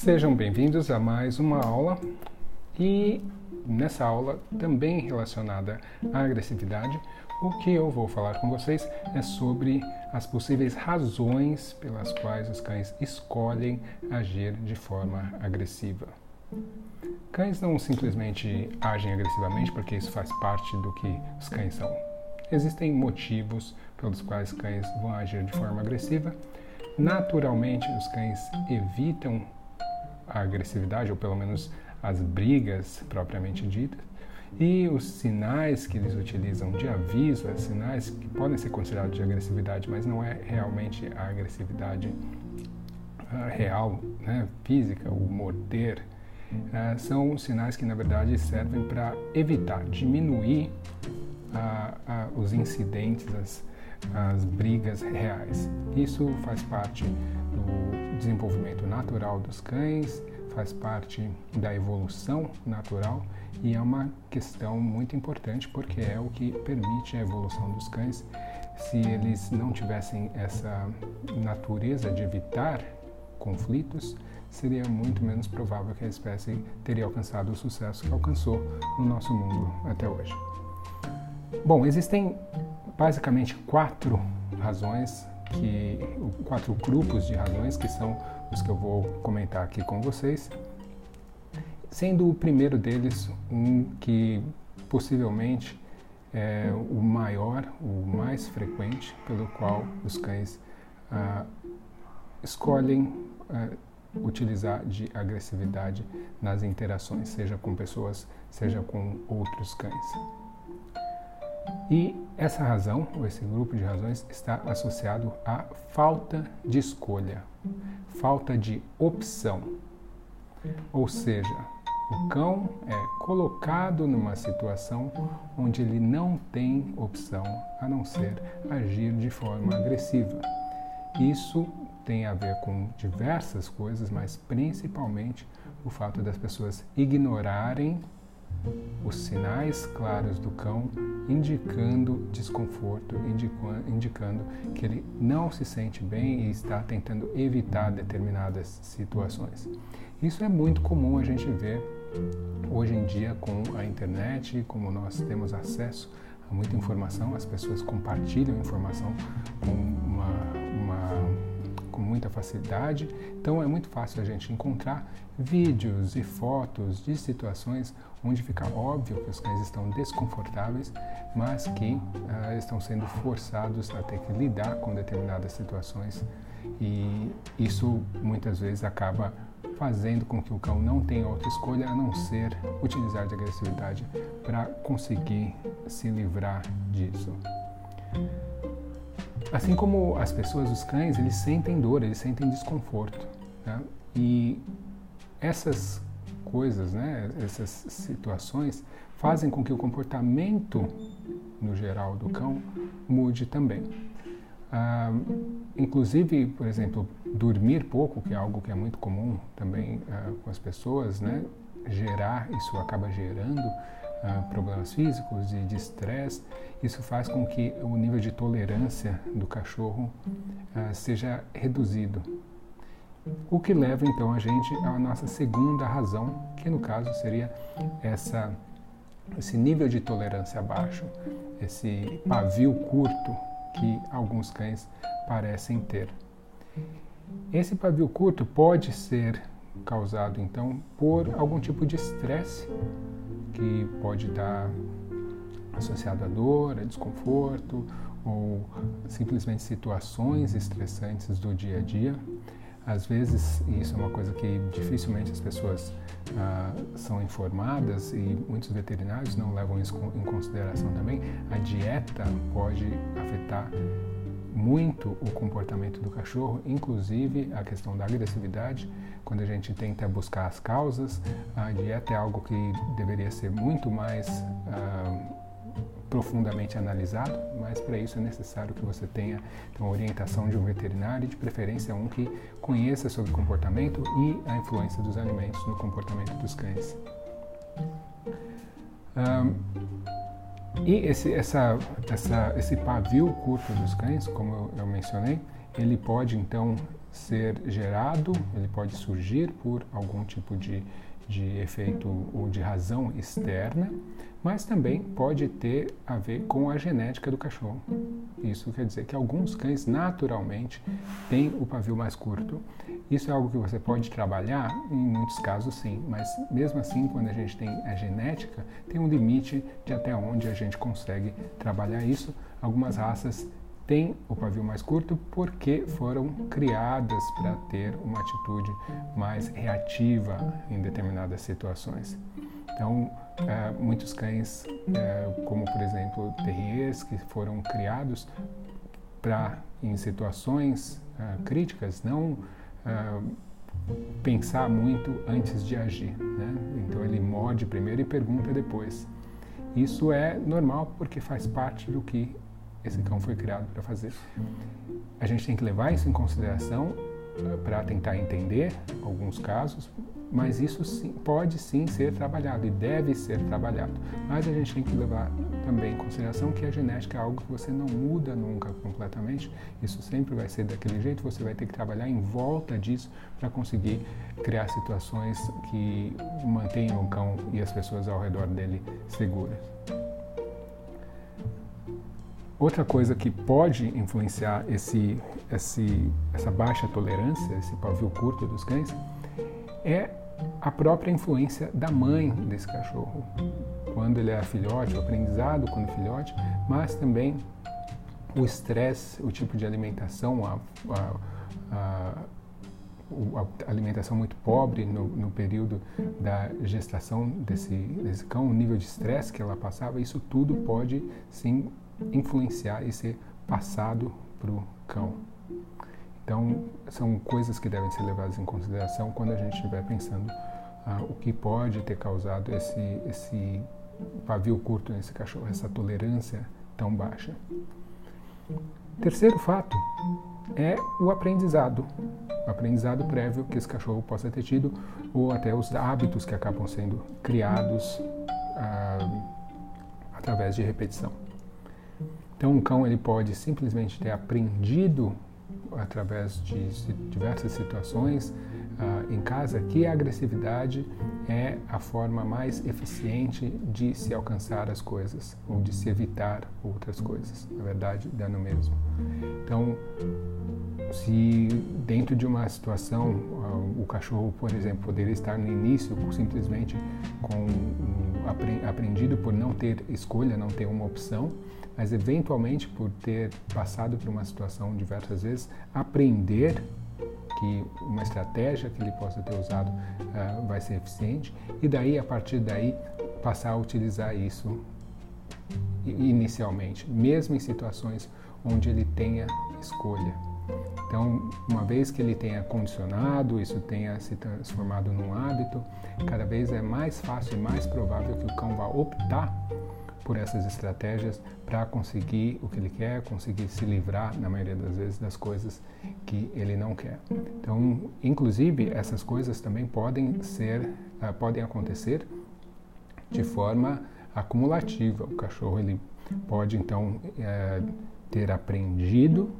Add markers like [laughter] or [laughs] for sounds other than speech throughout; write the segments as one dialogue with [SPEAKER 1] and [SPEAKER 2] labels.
[SPEAKER 1] Sejam bem-vindos a mais uma aula e nessa aula também relacionada à agressividade, o que eu vou falar com vocês é sobre as possíveis razões pelas quais os cães escolhem agir de forma agressiva. Cães não simplesmente agem agressivamente porque isso faz parte do que os cães são. Existem motivos pelos quais cães vão agir de forma agressiva. Naturalmente, os cães evitam a agressividade, ou pelo menos as brigas propriamente ditas, e os sinais que eles utilizam de aviso, os sinais que podem ser considerados de agressividade, mas não é realmente a agressividade uh, real, né, física, o morder, uh, são sinais que na verdade servem para evitar, diminuir uh, os incidentes, as, as brigas reais. Isso faz parte do desenvolvimento natural dos cães, faz parte da evolução natural e é uma questão muito importante porque é o que permite a evolução dos cães. Se eles não tivessem essa natureza de evitar conflitos, seria muito menos provável que a espécie teria alcançado o sucesso que alcançou no nosso mundo até hoje. Bom, existem basicamente quatro razões que quatro grupos de razões que são os que eu vou comentar aqui com vocês, sendo o primeiro deles um que possivelmente é o maior, o mais frequente, pelo qual os cães ah, escolhem ah, utilizar de agressividade nas interações, seja com pessoas, seja com outros cães. E essa razão, ou esse grupo de razões, está associado à falta de escolha, falta de opção. Ou seja, o cão é colocado numa situação onde ele não tem opção a não ser agir de forma agressiva. Isso tem a ver com diversas coisas, mas principalmente o fato das pessoas ignorarem os sinais claros do cão indicando desconforto, indicando que ele não se sente bem e está tentando evitar determinadas situações. Isso é muito comum a gente ver hoje em dia com a internet, como nós temos acesso a muita informação, as pessoas compartilham informação com muita facilidade. Então é muito fácil a gente encontrar vídeos e fotos de situações onde fica óbvio que os cães estão desconfortáveis, mas que uh, estão sendo forçados a ter que lidar com determinadas situações e isso muitas vezes acaba fazendo com que o cão não tenha outra escolha a não ser utilizar de agressividade para conseguir se livrar disso. Assim como as pessoas, os cães, eles sentem dor, eles sentem desconforto. Né? E essas coisas, né, essas situações, fazem com que o comportamento, no geral, do cão mude também. Ah, inclusive, por exemplo, dormir pouco, que é algo que é muito comum também ah, com as pessoas, né, gerar, isso acaba gerando problemas físicos e de estresse, isso faz com que o nível de tolerância do cachorro ah, seja reduzido. O que leva então a gente à nossa segunda razão, que no caso seria essa, esse nível de tolerância baixo, esse pavio curto que alguns cães parecem ter. Esse pavio curto pode ser causado então por algum tipo de estresse que pode estar associado à dor, a desconforto ou simplesmente situações estressantes do dia a dia. Às vezes, isso é uma coisa que dificilmente as pessoas ah, são informadas e muitos veterinários não levam isso em consideração também, a dieta pode afetar muito o comportamento do cachorro, inclusive a questão da agressividade. Quando a gente tenta buscar as causas, a dieta é algo que deveria ser muito mais ah, profundamente analisado, mas para isso é necessário que você tenha então, orientação de um veterinário e de preferência um que conheça sobre comportamento e a influência dos alimentos no comportamento dos cães. Um, E esse, essa, essa, esse pavio curto dos cães, como eu, eu mencionei, ele pode então ser gerado, ele pode surgir por algum tipo de, de efeito ou de razão externa, mas também pode ter a ver com a genética do cachorro. Isso quer dizer que alguns cães naturalmente têm o pavio mais curto. Isso é algo que você pode trabalhar, em muitos casos sim, mas mesmo assim, quando a gente tem a genética, tem um limite de até onde a gente consegue trabalhar isso. Algumas raças têm o pavio mais curto porque foram criadas para ter uma atitude mais reativa em determinadas situações. Então, é, muitos cães, é, como por exemplo terriers, que foram criados para, em situações é, críticas, não pensar muito antes de agir. Né? Então, ele morde primeiro e pergunta depois. Isso é normal porque faz parte do que esse cão foi criado para fazer. A gente tem que levar isso em consideração para tentar entender alguns casos, mas isso sim, pode sim ser trabalhado e deve ser trabalhado. Mas a gente tem que levar também em consideração que a genética é algo que você não muda nunca completamente. Isso sempre vai ser daquele jeito. Você vai ter que trabalhar em volta disso para conseguir criar situações que mantenham o cão e as pessoas ao redor dele seguras. Outra coisa que pode influenciar esse, esse, essa baixa tolerância, esse pavio curto dos cães, é a própria influência da mãe desse cachorro, quando ele é filhote, o aprendizado quando filhote, mas também o estresse, o tipo de alimentação, a, a, a, a alimentação muito pobre no, no, período da gestação desse, desse cão, o nível de estresse que ela passava, isso tudo pode sim influenciar e ser passado para o cão. Então, são coisas que devem ser levadas em consideração quando a gente estiver pensando ah, o que pode ter causado esse, esse pavio curto nesse cachorro, essa tolerância tão baixa. Terceiro fato é o aprendizado. O aprendizado prévio que esse cachorro possa ter tido, ou até os hábitos que acabam sendo criados ah, através de repetição. Então, um cão ele pode simplesmente ter aprendido através de diversas situações uh, em casa que a agressividade é a forma mais eficiente de se alcançar as coisas ou de se evitar outras coisas. Na verdade, dá no mesmo. Então, se dentro de uma situação uh, o cachorro, por exemplo, poderia estar no início simplesmente com um, aprendido por não ter escolha, não ter uma opção, mas eventualmente por ter passado por uma situação diversas vezes, aprender que uma estratégia que ele possa ter usado uh, vai ser eficiente e daí a partir daí passar a utilizar isso inicialmente, mesmo em situações onde ele tenha escolha. Então, uma vez que ele tenha condicionado, isso tenha se transformado num hábito, cada vez é mais fácil e mais provável que o cão vá optar por essas estratégias para conseguir o que ele quer, conseguir se livrar, na maioria das vezes, das coisas que ele não quer. Então, inclusive, essas coisas também podem ser, uh, podem acontecer de forma acumulativa. O cachorro ele pode então uh, ter aprendido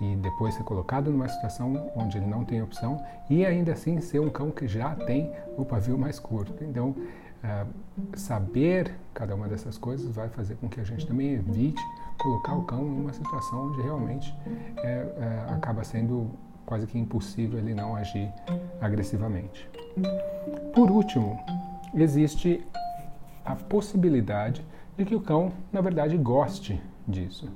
[SPEAKER 1] e depois ser colocado numa situação onde ele não tem opção e ainda assim ser um cão que já tem o pavio mais curto. Então, é, saber cada uma dessas coisas vai fazer com que a gente também evite colocar o cão em uma situação onde realmente é, é, acaba sendo quase que impossível ele não agir agressivamente. Por último, existe a possibilidade de que o cão, na verdade, goste disso.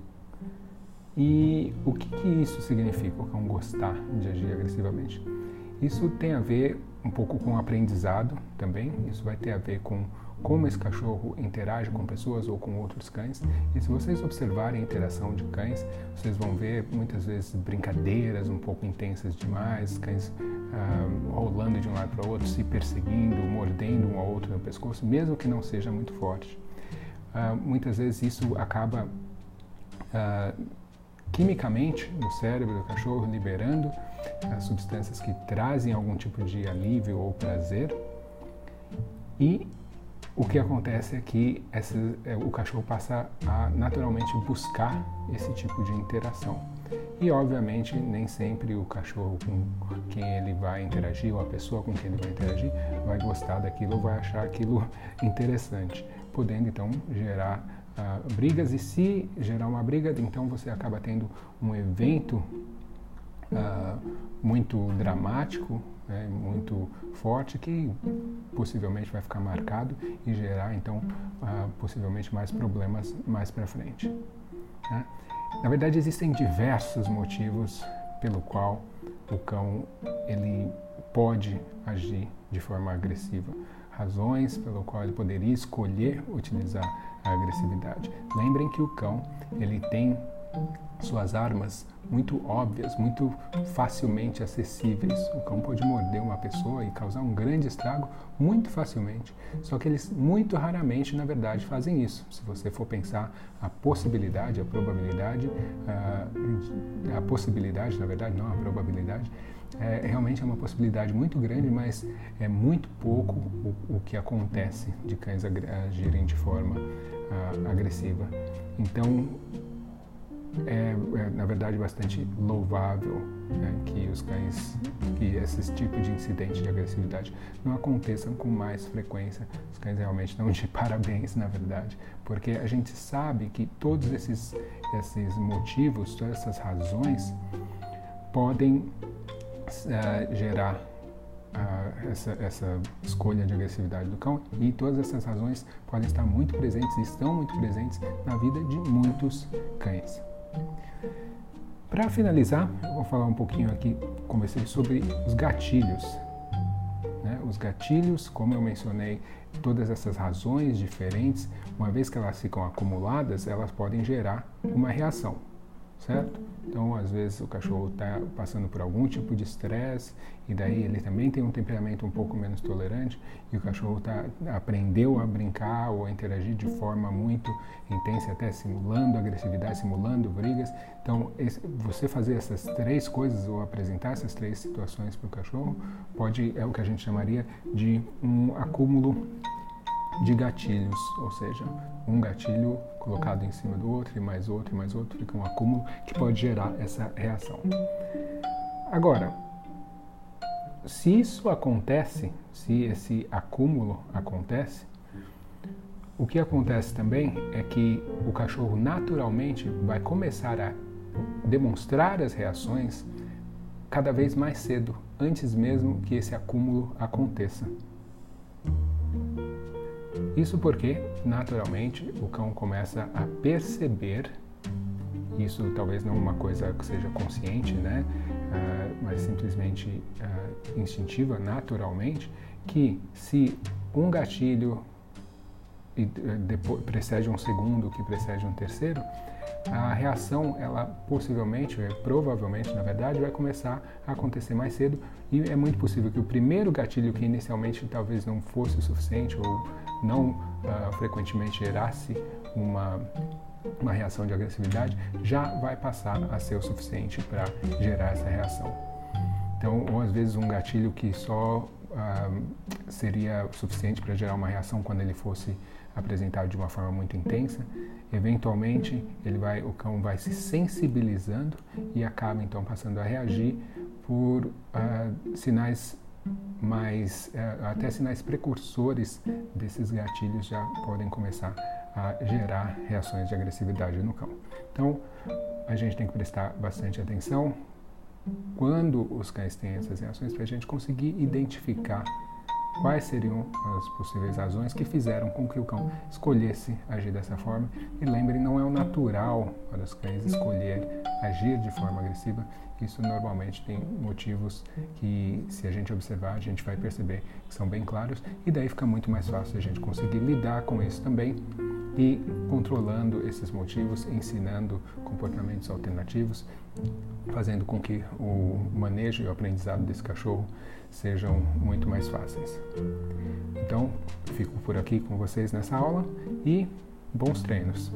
[SPEAKER 1] E o que, que isso significa, o cão gostar de agir agressivamente? Isso tem a ver um pouco com aprendizado também. Isso vai ter a ver com como esse cachorro interage com pessoas ou com outros cães. E se vocês observarem a interação de cães, vocês vão ver muitas vezes brincadeiras um pouco intensas demais, cães ah, rolando de um lado para o outro, se perseguindo, mordendo um ao outro no pescoço, mesmo que não seja muito forte. Ah, muitas vezes isso acaba ah, quimicamente no cérebro do cachorro, liberando as substâncias que trazem algum tipo de alívio ou prazer. E o que acontece é que esse, é, o cachorro passa a naturalmente buscar esse tipo de interação. E obviamente nem sempre o cachorro com quem ele vai interagir ou a pessoa com quem ele vai interagir vai gostar daquilo ou vai achar aquilo [laughs] interessante, podendo então gerar uh, brigas e se gerar uma briga, então você acaba tendo um evento uh, muito dramático, né, muito forte, que possivelmente vai ficar marcado e gerar então uh, possivelmente mais problemas mais para frente. Né? Na verdade, existem diversos motivos pelo qual o cão ele pode agir de forma agressiva, razões pelo qual ele poderia escolher utilizar a agressividade. Lembrem que o cão ele tem suas armas muito óbvias, muito facilmente acessíveis. O cão pode morder uma pessoa e causar um grande estrago muito facilmente. Só que eles muito raramente, na verdade, fazem isso. Se você for pensar a possibilidade, a probabilidade, a, a possibilidade, na verdade, não a probabilidade, é, realmente é uma possibilidade muito grande, mas é muito pouco o, o que acontece de cães agirem de forma uh, agressiva. Então, é, é, na verdade bastante louvável né, que os cães, que esses tipos de incidente de agressividade não aconteçam com mais frequência. Os cães realmente estão de [laughs] parabéns, na verdade, porque a gente sabe que todos esses, esses motivos, todas essas razões podem uh, gerar essa, essa escolha de agressividade do cão e todas essas razões podem estar muito presentes e estão muito presentes na vida de muitos cães. Para finalizar, eu vou falar um pouquinho aqui, comecei sobre os gatilhos. Né? Os gatilhos, como eu mencionei, todas essas razões diferentes, uma vez que elas ficam acumuladas, elas podem gerar uma reação, certo? Então, às vezes, o cachorro está passando por algum tipo de estresse e daí ele também tem um temperamento um pouco menos tolerante e o cachorro tá, aprendeu a brincar ou a interagir de forma muito intensa, até simulando agressividade, simulando brigas. Então, esse, você fazer essas três coisas ou apresentar essas três situações para o cachorro pode, é o que a gente chamaria de um acúmulo de gatilhos, ou seja, um gatilho colocado em cima do outro e mais outro e mais outro, fica um acúmulo que pode gerar essa reação. Agora, se isso acontece, se esse acúmulo acontece, o que acontece também é que o cachorro naturalmente vai começar a demonstrar as reações cada vez mais cedo, antes mesmo que esse acúmulo aconteça. Isso porque, naturalmente, o cão começa a perceber, isso talvez não uma coisa que seja consciente, né? Uh, mas simplesmente uh, instintiva, naturalmente, que se um gatilho e, uh, depois, precede um segundo, que precede um terceiro, a reação, ela possivelmente, é, provavelmente, na verdade, vai começar a acontecer mais cedo e é muito possível que o primeiro gatilho que inicialmente talvez não fosse o suficiente ou não uh, frequentemente gerasse uma, uma reação de agressividade, já vai passar a ser o suficiente para gerar essa reação. Então, ou às vezes um gatilho que só uh, seria suficiente para gerar uma reação quando ele fosse apresentado de uma forma muito intensa, eventualmente ele vai, o cão vai se sensibilizando e acaba então passando a reagir por uh, sinais mas é, até sinais precursores desses gatilhos já podem começar a gerar reações de agressividade no cão. Então, a gente tem que prestar bastante atenção quando os cães têm essas reações para a gente conseguir identificar quais seriam as possíveis razões que fizeram com que o cão escolhesse agir dessa forma. E lembrem, não é o natural para os cães escolher agir de forma agressiva. Isso normalmente tem motivos que, se a gente observar, a gente vai perceber que são bem claros e daí fica muito mais fácil a gente conseguir lidar com isso também e controlando esses motivos, ensinando comportamentos alternativos, fazendo com que o manejo e o aprendizado desse cachorro sejam muito mais fáceis. Então, fico por aqui com vocês nessa aula e bons treinos!